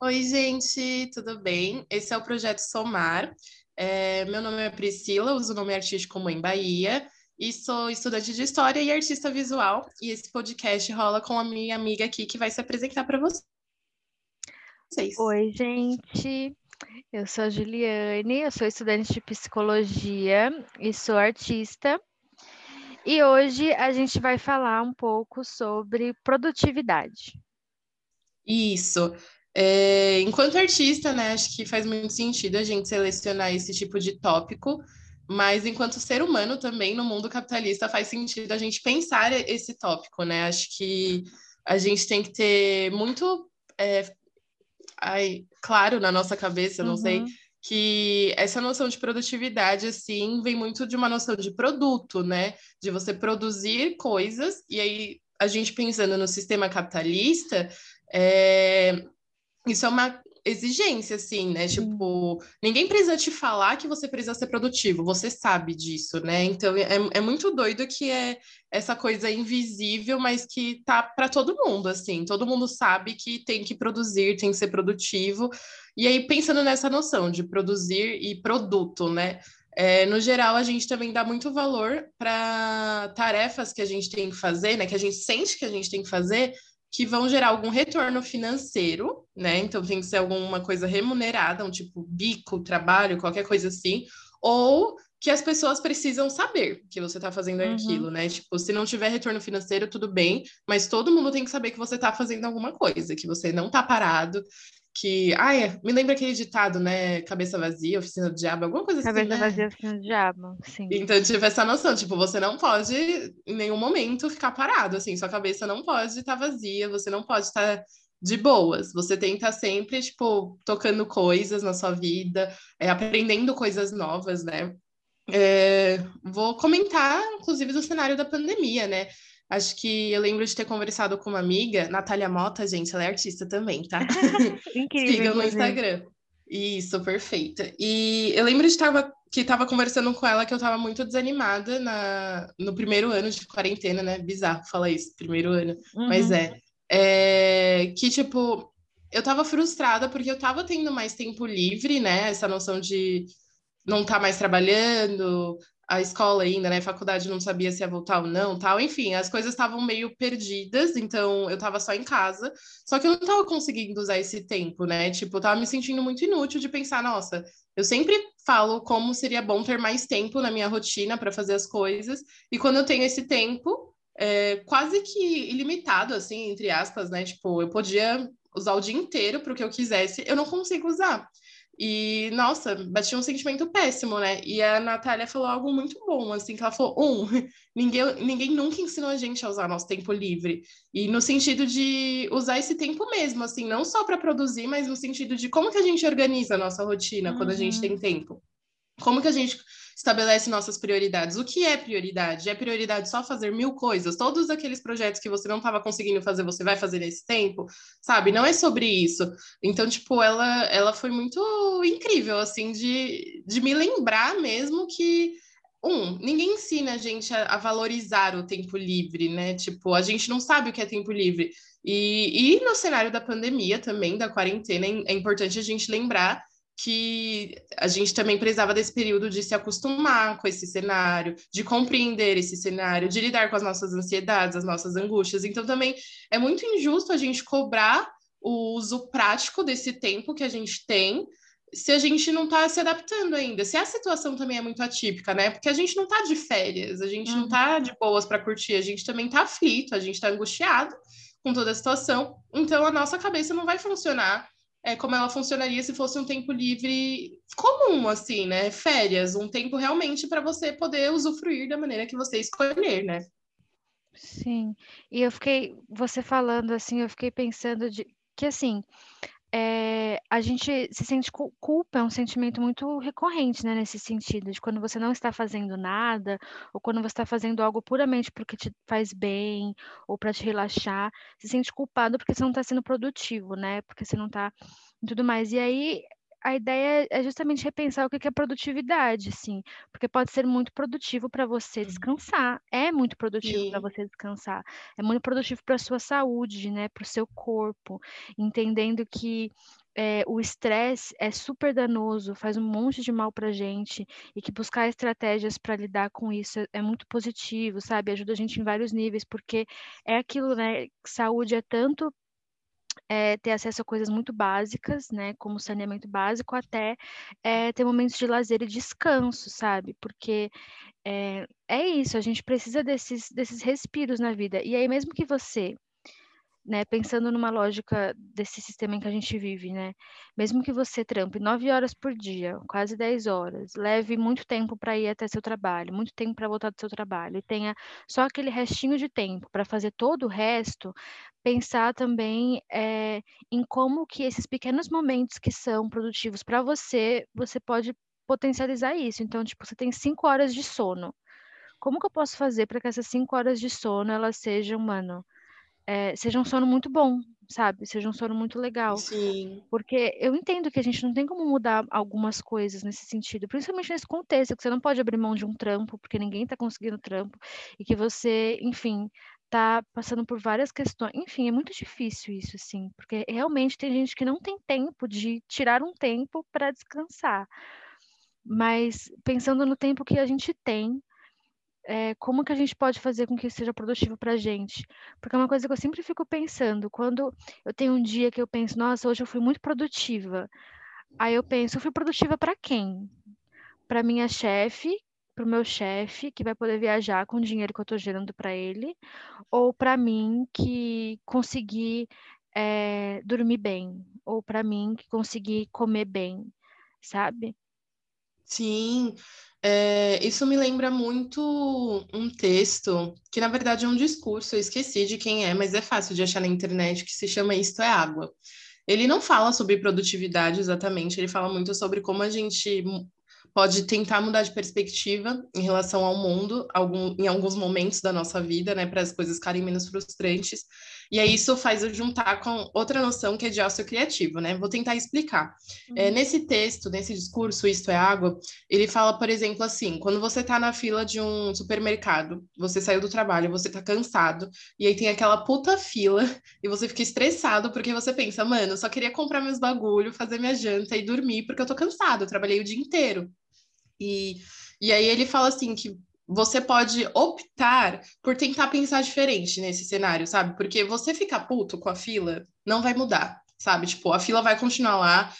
Oi, gente, tudo bem? Esse é o projeto Somar. É, meu nome é Priscila, uso o nome artístico Mãe Bahia e sou estudante de História e artista visual. E esse podcast rola com a minha amiga aqui que vai se apresentar para vocês. Oi, gente. Eu sou a Juliane, eu sou estudante de psicologia e sou artista. E hoje a gente vai falar um pouco sobre produtividade. Isso. É, enquanto artista, né, acho que faz muito sentido a gente selecionar esse tipo de tópico, mas enquanto ser humano também no mundo capitalista faz sentido a gente pensar esse tópico, né? Acho que a gente tem que ter muito é, ai, claro na nossa cabeça, não uhum. sei, que essa noção de produtividade, assim, vem muito de uma noção de produto, né? De você produzir coisas, e aí a gente pensando no sistema capitalista, é, isso é uma exigência, assim, né? Tipo, ninguém precisa te falar que você precisa ser produtivo, você sabe disso, né? Então é, é muito doido que é essa coisa invisível, mas que tá para todo mundo, assim. Todo mundo sabe que tem que produzir, tem que ser produtivo. E aí, pensando nessa noção de produzir e produto, né? É, no geral, a gente também dá muito valor para tarefas que a gente tem que fazer, né? Que a gente sente que a gente tem que fazer, que vão gerar algum retorno financeiro, né? Então tem que ser alguma coisa remunerada, um tipo bico, trabalho, qualquer coisa assim, ou que as pessoas precisam saber que você está fazendo uhum. aquilo, né? Tipo, se não tiver retorno financeiro, tudo bem, mas todo mundo tem que saber que você está fazendo alguma coisa, que você não está parado, que. Ai, me lembra aquele ditado, né? Cabeça vazia, oficina do diabo, alguma coisa Cabeça assim. Cabeça né? vazia, oficina do diabo, sim. Então, tive essa noção, tipo, você não pode em nenhum momento ficar parado, assim, sua cabeça não pode estar tá vazia, você não pode estar. Tá de boas, você tem que estar tá sempre, tipo, tocando coisas na sua vida, é, aprendendo coisas novas, né? É, vou comentar, inclusive, do cenário da pandemia, né? Acho que eu lembro de ter conversado com uma amiga, Natália Mota, gente, ela é artista também, tá? Incrível. Sigam no Instagram. Isso, perfeita. E eu lembro de tava, que estava conversando com ela que eu estava muito desanimada na, no primeiro ano de quarentena, né? Bizarro falar isso, primeiro ano. Uhum. Mas é, é. Que, tipo, eu estava frustrada porque eu estava tendo mais tempo livre, né? Essa noção de não estar tá mais trabalhando, a escola ainda, né? A faculdade não sabia se ia voltar ou não, tal. Enfim, as coisas estavam meio perdidas, então eu estava só em casa. Só que eu não estava conseguindo usar esse tempo, né? Tipo, eu tava me sentindo muito inútil de pensar, nossa, eu sempre falo como seria bom ter mais tempo na minha rotina para fazer as coisas, e quando eu tenho esse tempo, é, quase que ilimitado, assim, entre aspas, né? Tipo, eu podia usar o dia inteiro para o que eu quisesse, eu não consigo usar. E, nossa, batia um sentimento péssimo, né? E a Natália falou algo muito bom, assim, que ela falou, um, ninguém, ninguém nunca ensinou a gente a usar nosso tempo livre. E no sentido de usar esse tempo mesmo, assim, não só para produzir, mas no sentido de como que a gente organiza a nossa rotina uhum. quando a gente uhum. tem tempo. Como que a gente estabelece nossas prioridades. O que é prioridade? É prioridade só fazer mil coisas? Todos aqueles projetos que você não estava conseguindo fazer, você vai fazer nesse tempo? Sabe? Não é sobre isso. Então, tipo, ela, ela foi muito incrível, assim, de, de me lembrar mesmo que um, ninguém ensina a gente a, a, valorizar o tempo livre, né? Tipo, a gente não sabe o que é tempo livre. E, e no cenário da pandemia também, da quarentena, é, é importante a gente lembrar que a gente também precisava desse período de se acostumar com esse cenário, de compreender esse cenário, de lidar com as nossas ansiedades, as nossas angústias. Então, também é muito injusto a gente cobrar o uso prático desse tempo que a gente tem se a gente não está se adaptando ainda. Se a situação também é muito atípica, né? Porque a gente não está de férias, a gente uhum. não está de boas para curtir, a gente também está aflito, a gente está angustiado com toda a situação. Então, a nossa cabeça não vai funcionar é, como ela funcionaria se fosse um tempo livre comum, assim, né? Férias, um tempo realmente para você poder usufruir da maneira que você escolher, né? Sim. E eu fiquei, você falando assim, eu fiquei pensando de que assim, é, a gente se sente culpa, é um sentimento muito recorrente, né, nesse sentido, de quando você não está fazendo nada, ou quando você está fazendo algo puramente porque te faz bem, ou para te relaxar, se sente culpado porque você não está sendo produtivo, né, porque você não está tudo mais. E aí a ideia é justamente repensar o que é produtividade, assim, porque pode ser muito produtivo para você descansar, é muito produtivo para você descansar, é muito produtivo para a sua saúde, né, para o seu corpo, entendendo que é, o estresse é super danoso, faz um monte de mal para gente e que buscar estratégias para lidar com isso é, é, muito positivo, sabe? Ajuda a gente em vários níveis, porque é aquilo, né? Saúde é tanto é, ter acesso a coisas muito básicas, né, como saneamento básico, até é, ter momentos de lazer e descanso, sabe? Porque é, é isso, a gente precisa desses, desses respiros na vida. E aí, mesmo que você né, pensando numa lógica desse sistema em que a gente vive, né? Mesmo que você trampe nove horas por dia, quase dez horas, leve muito tempo para ir até seu trabalho, muito tempo para voltar do seu trabalho, e tenha só aquele restinho de tempo para fazer todo o resto, pensar também é, em como que esses pequenos momentos que são produtivos para você, você pode potencializar isso. Então, tipo, você tem cinco horas de sono. Como que eu posso fazer para que essas cinco horas de sono elas sejam, mano, é, seja um sono muito bom, sabe? Seja um sono muito legal. Sim. Porque eu entendo que a gente não tem como mudar algumas coisas nesse sentido, principalmente nesse contexto, que você não pode abrir mão de um trampo, porque ninguém está conseguindo trampo, e que você, enfim, tá passando por várias questões. Enfim, é muito difícil isso, assim, porque realmente tem gente que não tem tempo de tirar um tempo para descansar. Mas pensando no tempo que a gente tem, é, como que a gente pode fazer com que seja produtivo para a gente? Porque é uma coisa que eu sempre fico pensando, quando eu tenho um dia que eu penso, nossa, hoje eu fui muito produtiva. Aí eu penso, eu fui produtiva para quem? Para minha chefe, para o meu chefe, que vai poder viajar com o dinheiro que eu estou gerando para ele, ou para mim, que consegui é, dormir bem, ou para mim, que consegui comer bem, sabe? Sim, é, isso me lembra muito um texto, que na verdade é um discurso, eu esqueci de quem é, mas é fácil de achar na internet, que se chama Isto é Água. Ele não fala sobre produtividade exatamente, ele fala muito sobre como a gente pode tentar mudar de perspectiva em relação ao mundo algum, em alguns momentos da nossa vida, né, para as coisas ficarem menos frustrantes. E aí isso faz eu juntar com outra noção que é de ócio criativo, né? Vou tentar explicar. É, uhum. É, nesse texto, nesse discurso, Isto é Água, ele fala, por exemplo, assim, quando você está na fila de um supermercado, você saiu do trabalho, você está cansado, e aí tem aquela puta fila, e você fica estressado porque você pensa, mano, eu só queria comprar meus bagulho, fazer minha janta e dormir porque eu tô cansado, eu trabalhei o dia inteiro. E, e aí ele fala assim que você pode optar por tentar pensar diferente nesse cenário, sabe? Porque você ficar puto com a fila não vai mudar, sabe? Tipo, a fila vai continuar lá.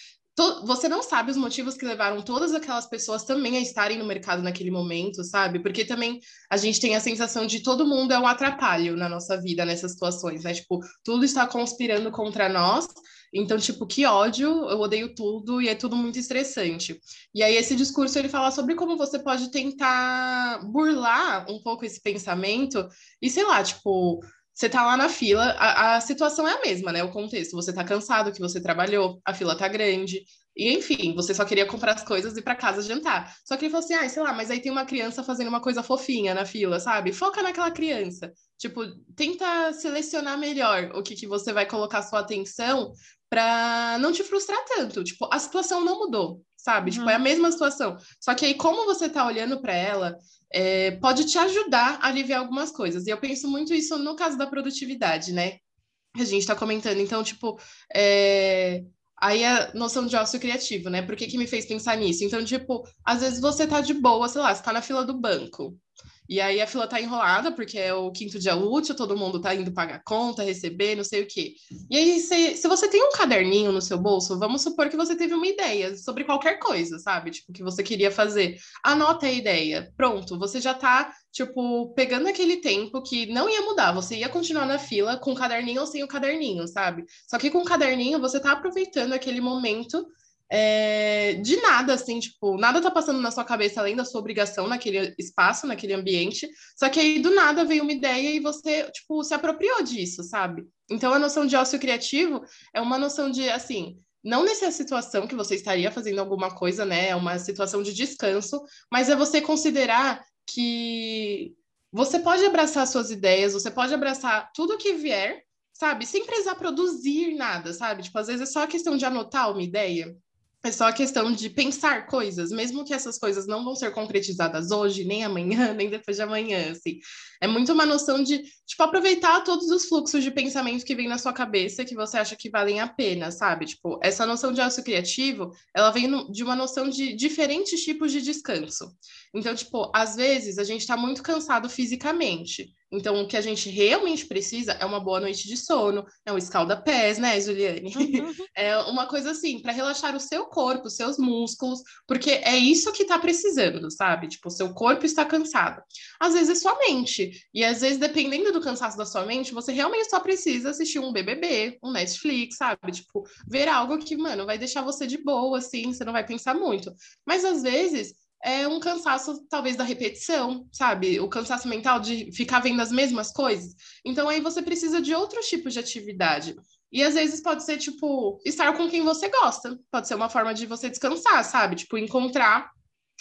Você não sabe os motivos que levaram todas aquelas pessoas também a estarem no mercado naquele momento, sabe? Porque também a gente tem a sensação de todo mundo é um atrapalho na nossa vida nessas situações, né? Tipo, tudo está conspirando contra nós então, tipo, que ódio, eu odeio tudo e é tudo muito estressante. E aí esse discurso ele fala sobre como você pode tentar burlar um pouco esse pensamento e sei lá, tipo, você tá lá na fila, a, a, situação é a mesma, né? O contexto, você tá cansado, que você trabalhou, a fila tá grande, e enfim, você só queria comprar as coisas e ir para casa jantar. Só que ele falou assim: ah, sei lá, mas aí tem uma criança fazendo uma coisa fofinha na fila, sabe? Foca naquela criança. Tipo, tenta selecionar melhor o que, que você vai colocar sua atenção para não te frustrar tanto. Tipo, a situação não mudou, sabe? Uhum. Tipo, é a uhum. mesma situação. Só que aí, como você tá olhando para ela, é, pode te ajudar a aliviar algumas coisas. E eu penso muito isso no caso da produtividade, né? A gente está comentando. Então, tipo, é... aí a noção de ócio criativo, né? Por que, que me fez pensar nisso? Então, tipo, às vezes você tá de boa, sei lá, você tá na fila do banco. E aí a fila tá enrolada, porque é o quinto dia útil, todo mundo tá indo pagar conta, receber, não sei o quê. E aí, se, se você tem um caderninho no seu bolso, vamos supor que você teve uma ideia sobre qualquer coisa, sabe? Tipo, que você queria fazer. Anota a ideia. Pronto, você já tá, tipo, pegando aquele tempo que não ia mudar. Você ia continuar na fila com o caderninho ou sem o caderninho, sabe? Só que com o caderninho, você tá aproveitando aquele momento é, de nada, assim, tipo, nada tá passando na sua cabeça além da sua obrigação naquele espaço, naquele ambiente. Só que aí do nada veio uma ideia e você, tipo, se apropriou disso, sabe? Então a noção de ócio criativo é uma noção de, assim, não nessa situação que você estaria fazendo alguma coisa, né? É uma situação de descanso, mas é você considerar que você pode abraçar suas ideias, você pode abraçar tudo que vier, sabe? Sem precisar produzir nada, sabe? Tipo, às vezes é só questão de anotar uma ideia é só a questão de pensar coisas, mesmo que essas coisas não vão ser concretizadas hoje, nem amanhã, nem depois de amanhã, assim. É muito uma noção de, tipo, aproveitar todos os fluxos de pensamento que vem na sua cabeça que você acha que valem a pena, sabe? Tipo, essa noção de ócio criativo, ela vem no, de uma noção de diferentes tipos de descanso. Então, tipo, às vezes a gente tá muito cansado fisicamente. Então, o que a gente realmente precisa é uma boa noite de sono, é um escalda-pés, né, Juliane? Uhum. É uma coisa assim, para relaxar o seu corpo, os seus músculos, porque é isso que tá precisando, sabe? Tipo, o seu corpo está cansado. Às vezes é sua mente, e às vezes, dependendo do cansaço da sua mente, você realmente só precisa assistir um BBB, um Netflix, sabe? Tipo, ver algo que, mano, vai deixar você de boa, assim, você não vai pensar muito. Mas às vezes é um cansaço, talvez, da repetição, sabe? O cansaço mental de ficar vendo as mesmas coisas. Então, aí você precisa de outros tipos de atividade. E às vezes pode ser, tipo, estar com quem você gosta. Pode ser uma forma de você descansar, sabe? Tipo, encontrar.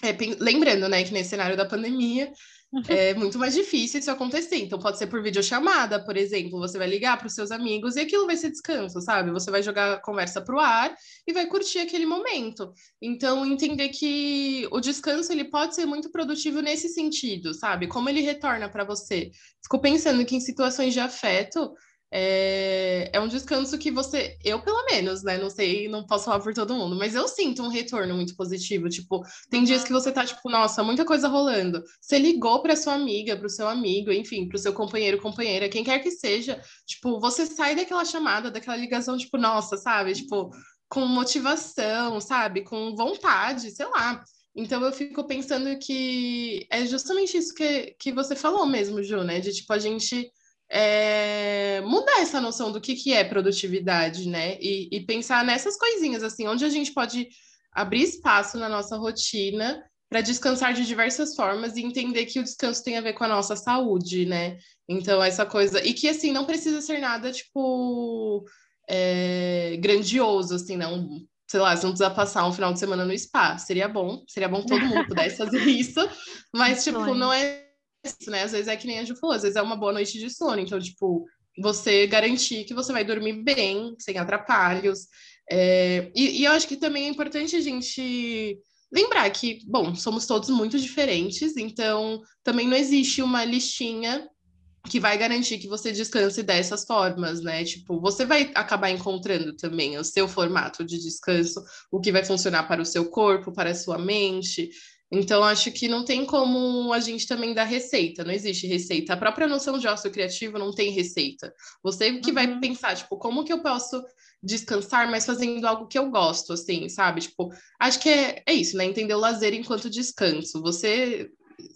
É, lembrando, né, que nesse cenário da pandemia. É muito mais difícil isso acontecer. Então, pode ser por videochamada, por exemplo. Você vai ligar para os seus amigos e aquilo vai ser descanso, sabe? Você vai jogar a conversa para o ar e vai curtir aquele momento. Então, entender que o descanso ele pode ser muito produtivo nesse sentido, sabe? Como ele retorna para você. Fico pensando que em situações de afeto, é, é um descanso que você, eu pelo menos, né? Não sei, não posso falar por todo mundo, mas eu sinto um retorno muito positivo. Tipo, tem dias que você tá, tipo, nossa, muita coisa rolando. Você ligou para sua amiga, para o seu amigo, enfim, para o seu companheiro, companheira, quem quer que seja, tipo, você sai daquela chamada, daquela ligação, tipo, nossa, sabe? Tipo, com motivação, sabe? Com vontade, sei lá. Então eu fico pensando que é justamente isso que, que você falou mesmo, Ju, né? De tipo, a gente é, mudar essa noção do que, que é produtividade, né? E, e, pensar nessas coisinhas, assim, onde a gente pode abrir espaço na nossa rotina para descansar de diversas formas e entender que o descanso tem a ver com a nossa saúde, né? Então, essa coisa. E que, assim, não precisa ser nada, tipo, é, grandioso, assim, não. Sei lá, você não precisa passar um final de semana no spa. Seria bom, seria bom que todo mundo pudesse fazer isso, mas, tipo, não é isso, né? Às vezes é que nem a Ju falou, às vezes é uma boa noite de sono. Então, tipo, você garantir que você vai dormir bem, sem atrapalhos. É... E, e, eu acho que também é importante a gente lembrar que, bom, somos todos muito diferentes, então também não existe uma listinha que vai garantir que você descanse dessas formas, né? Tipo, você vai acabar encontrando também o seu formato de descanso, o que vai funcionar para o seu corpo, para a sua mente. Então, acho que não tem como a gente também dar receita, não existe receita. A própria noção de ócio criativo não tem receita. Você que uhum. vai pensar, tipo, como que eu posso descansar, mas fazendo algo que eu gosto, assim, sabe? Tipo, acho que é, é isso, né? Entender o lazer enquanto descanso. Você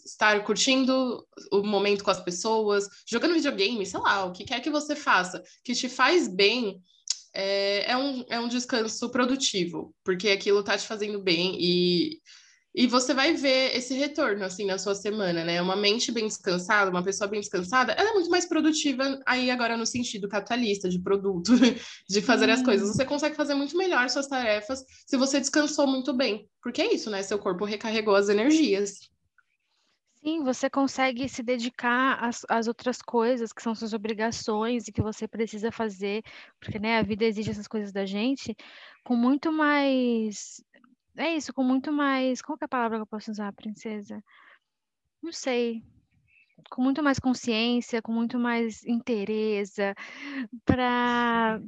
estar curtindo o momento com as pessoas, jogando videogame, sei lá, o que quer que você faça, que te faz bem, é, é, um, é um descanso produtivo, porque aquilo tá te fazendo bem e e você vai ver esse retorno, assim, na sua semana, né? Uma mente bem descansada, uma pessoa bem descansada, ela é muito mais produtiva aí agora no sentido capitalista, de produto, de fazer hum. as coisas. Você consegue fazer muito melhor suas tarefas se você descansou muito bem. Porque é isso, né? Seu corpo recarregou as energias. Sim, você consegue se dedicar às, às outras coisas que são suas obrigações e que você precisa fazer, porque, né, a vida exige essas coisas da gente, com muito mais é isso, com muito mais. Qual que é a palavra que eu posso usar, princesa? Não sei. Com muito mais consciência, com muito mais interesse, para.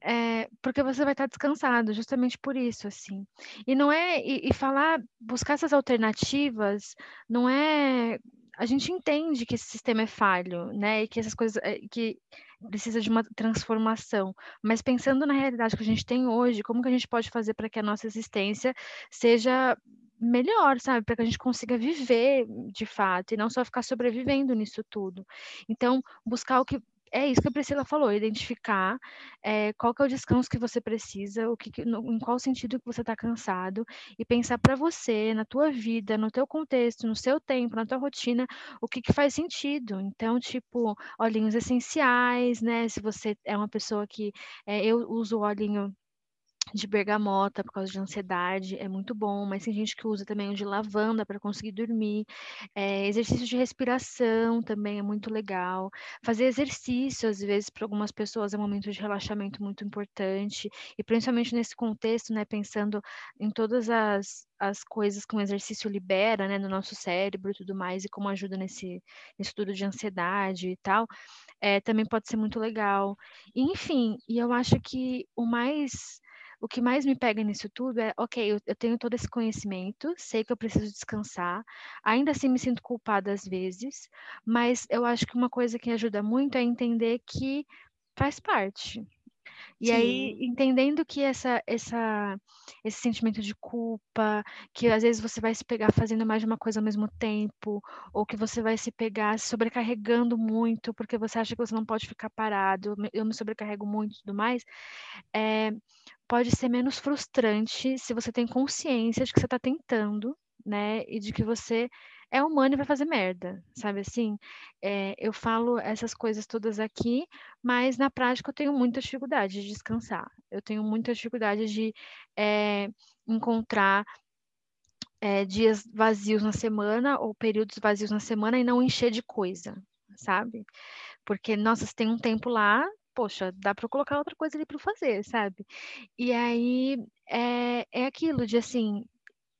É, porque você vai estar descansado, justamente por isso, assim. E não é. E, e falar, buscar essas alternativas, não é a gente entende que esse sistema é falho, né? E que essas coisas eh, que precisa de uma transformação. Mas pensando na realidade que a gente tem hoje, como que a gente pode fazer para que a nossa existência seja melhor, sabe? Para que a gente consiga viver de fato e não só ficar sobrevivendo nisso tudo. Então, buscar o que é isso que a Priscila falou, identificar é, qual que é o descanso que você precisa, o que, no, em qual sentido que você está cansado, e pensar para você, na tua vida, no teu contexto, no seu tempo, na tua rotina, o que, que faz sentido. Então, tipo, olhinhos essenciais, né? Se você é uma pessoa que é, eu uso o olhinho de bergamota por causa de ansiedade, é muito bom, mas tem gente que usa também o de lavanda para conseguir dormir. É, exercício de respiração também é muito legal. Fazer exercício, às vezes, para algumas pessoas é um momento de relaxamento muito importante, e principalmente nesse contexto, né, pensando em todas as, as coisas que um exercício libera, né, no nosso cérebro e tudo mais, e como ajuda nesse, estudo de ansiedade e tal, é, também pode ser muito legal. Enfim, e eu acho que o mais o que mais me pega nisso tudo é, ok, eu, eu, tenho todo esse conhecimento, sei que eu preciso descansar, ainda assim me sinto culpada às vezes, mas eu acho que uma coisa que ajuda muito é entender que faz parte. E Sim. aí, entendendo que essa, essa, esse sentimento de culpa, que às vezes você vai se pegar fazendo mais de uma coisa ao mesmo tempo, ou que você vai se pegar sobrecarregando muito, porque você acha que você não pode ficar parado, eu me sobrecarrego muito e tudo mais, é, pode ser menos frustrante se você tem consciência de que você está tentando, né? E de que você é humano e vai fazer merda, sabe assim? É, eu falo essas coisas todas aqui, mas na prática eu tenho muita dificuldade de descansar. Eu tenho muita dificuldade de é, encontrar é, dias vazios na semana ou períodos vazios na semana e não encher de coisa, sabe? Porque, nossa, se tem um tempo lá, poxa, dá para colocar outra coisa ali para fazer, sabe? E aí é, é aquilo de assim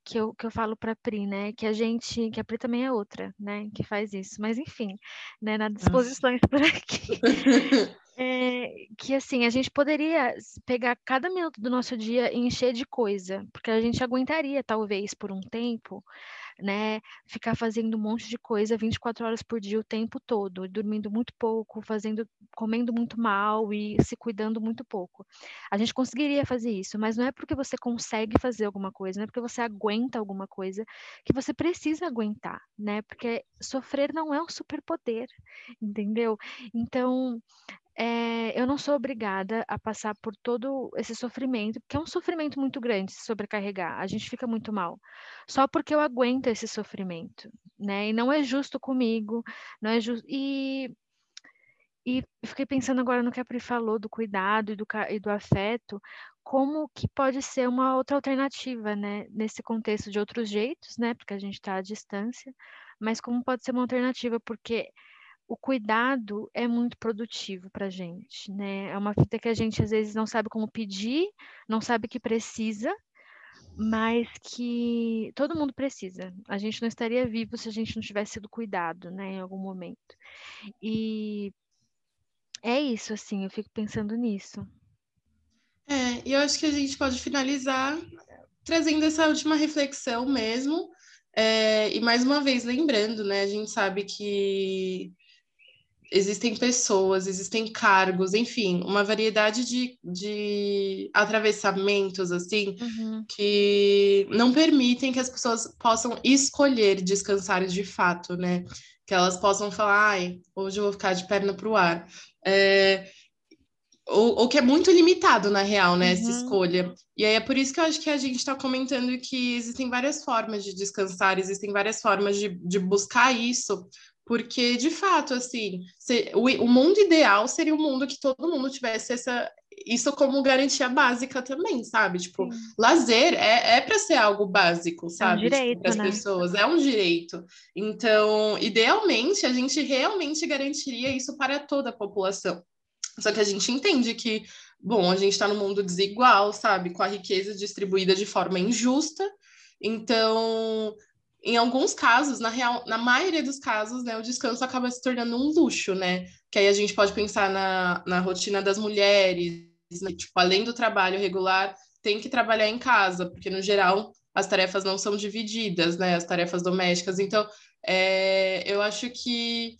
que eu, que eu falo para Pri, né? Que a gente, que a Pri também é outra, né? Que faz isso. Mas enfim, né? Na disposições por aqui. É, que assim, a gente poderia pegar cada minuto do nosso dia e encher de coisa, porque a gente aguentaria, talvez, por um tempo, né? Ficar fazendo um monte de coisa 24 horas por dia o tempo todo, dormindo muito pouco, fazendo, comendo muito mal e se cuidando muito pouco. A gente conseguiria fazer isso, mas não é porque você consegue fazer alguma coisa, não é porque você aguenta alguma coisa que você precisa aguentar, né? Porque sofrer não é um superpoder, entendeu? Então, é, eu não sou obrigada a passar por todo esse sofrimento, porque é um sofrimento muito grande se sobrecarregar, a gente fica muito mal, só porque eu aguento esse sofrimento, né? E não é justo comigo, não é justo. E, e fiquei pensando agora no que a Pri falou do cuidado e do, e do afeto, como que pode ser uma outra alternativa, né? Nesse contexto de outros jeitos, né? Porque a gente está à distância, mas como pode ser uma alternativa, porque o cuidado é muito produtivo para a gente, né? É uma fita que a gente às vezes não sabe como pedir, não sabe que precisa, mas que todo mundo precisa. A gente não estaria vivo se a gente não tivesse sido cuidado, né, em algum momento. E é isso, assim, eu fico pensando nisso. É, e eu acho que a gente pode finalizar trazendo essa última reflexão mesmo. É, e mais uma vez lembrando, né? A gente sabe que existem pessoas, existem cargos, enfim, uma variedade de, de atravessamentos, assim, uhum. que não permitem que as pessoas possam escolher descansar de fato, né? Que elas possam falar, ai, hoje eu vou ficar de perna para o ar. É, ou, ou, que é muito limitado, na real, né, uhum. essa escolha. E aí é por isso que eu acho que a gente está comentando que existem várias formas de descansar, existem várias formas de, de buscar isso, porque, de fato, assim, se, o, o, mundo ideal seria um mundo que todo mundo tivesse essa, isso como garantia básica também, sabe? Tipo, Sim. lazer é, é para ser algo básico, sabe? É um tipo, para as né? pessoas, é um direito. Então, idealmente, a gente realmente garantiria isso para toda a população. Só que a gente entende que, bom, a gente está no mundo desigual, sabe? Com a riqueza distribuída de forma injusta. Então, em alguns casos, na real, na maioria dos casos, né, o descanso acaba se tornando um luxo, né? Que aí a gente pode pensar na, na rotina das mulheres, né? tipo, além do trabalho regular, tem que trabalhar em casa, porque no geral as tarefas não são divididas, né? As tarefas domésticas. Então, é, eu acho que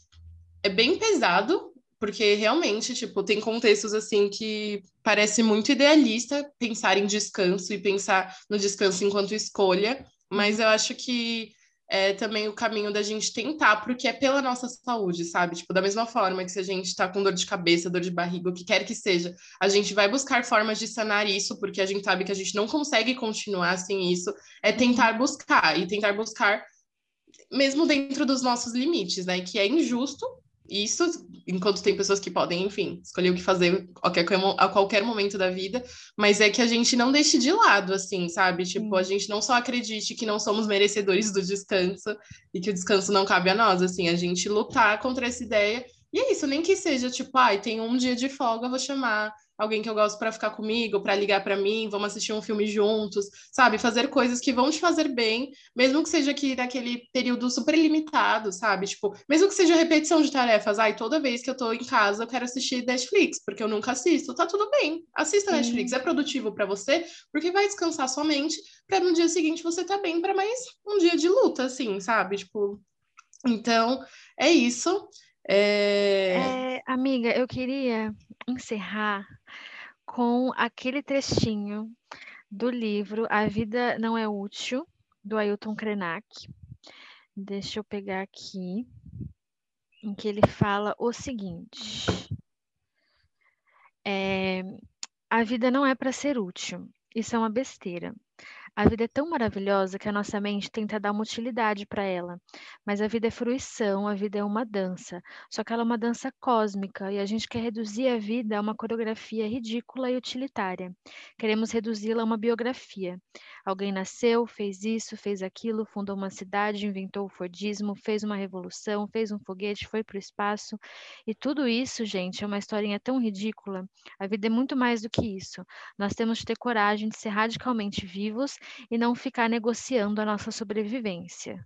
é bem pesado, porque realmente, tipo, tem contextos assim que parece muito idealista pensar em descanso e pensar no descanso enquanto escolha, mas eu acho que é também o caminho da gente tentar, porque é pela nossa saúde, sabe? Tipo, da mesma forma que se a gente está com dor de cabeça, dor de barriga, o que quer que seja, a gente vai buscar formas de sanar isso, porque a gente sabe que a gente não consegue continuar sem isso, é tentar buscar, e tentar buscar mesmo dentro dos nossos limites, né? Que é injusto, isso, enquanto tem pessoas que podem, enfim, escolher o que fazer a qualquer, a qualquer momento da vida, mas é que a gente não deixe de lado, assim, sabe? Tipo, a gente não só acredite que não somos merecedores do descanso e que o descanso não cabe a nós, assim, a gente lutar contra essa ideia. E é isso, nem que seja tipo, ai, tem um dia de folga, vou chamar alguém que eu gosto para ficar comigo, para ligar para mim, vamos assistir um filme juntos, sabe? Fazer coisas que vão te fazer bem, mesmo que seja aqui naquele período super limitado, sabe? Tipo, mesmo que seja repetição de tarefas, ai, toda vez que eu tô em casa eu quero assistir Netflix, porque eu nunca assisto, tá tudo bem. Assista Sim. Netflix, é produtivo para você, porque vai descansar sua mente, para no dia seguinte você tá bem para mais um dia de luta, assim, sabe? Tipo, então, é isso. É... É, amiga, eu queria encerrar com aquele trechinho do livro A Vida Não É Útil, do Ailton Krenak. Deixa eu pegar aqui, em que ele fala o seguinte: é, A vida não é para ser útil, isso é uma besteira. A vida é tão maravilhosa que a nossa mente tenta dar uma utilidade para ela. Mas a vida é fruição, a vida é uma dança. Só que ela é uma dança cósmica e a gente quer reduzir a vida a uma coreografia ridícula e utilitária. Queremos reduzi-la a uma biografia. Alguém nasceu, fez isso, fez aquilo, fundou uma cidade, inventou o Fordismo, fez uma revolução, fez um foguete, foi para o espaço. E tudo isso, gente, é uma historinha tão ridícula. A vida é muito mais do que isso. Nós temos que ter coragem de ser radicalmente vivos e não ficar negociando a nossa sobrevivência.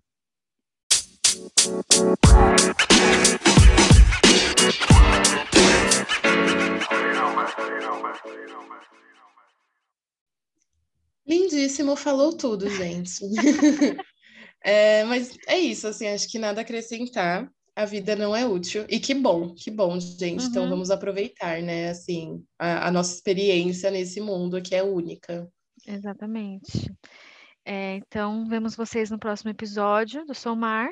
Lindíssimo, falou tudo, gente. é, mas é isso, assim, acho que nada a acrescentar. A vida não é útil. E que bom, que bom, gente. Então, uhum. Então vamos aproveitar, né, assim, a, a nossa experiência nesse mundo que é única. Exatamente. É, então, vemos vocês no próximo episódio do Somar.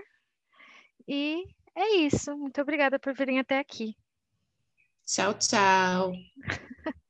E é isso. Muito obrigada por virem até aqui. Tchau, tchau.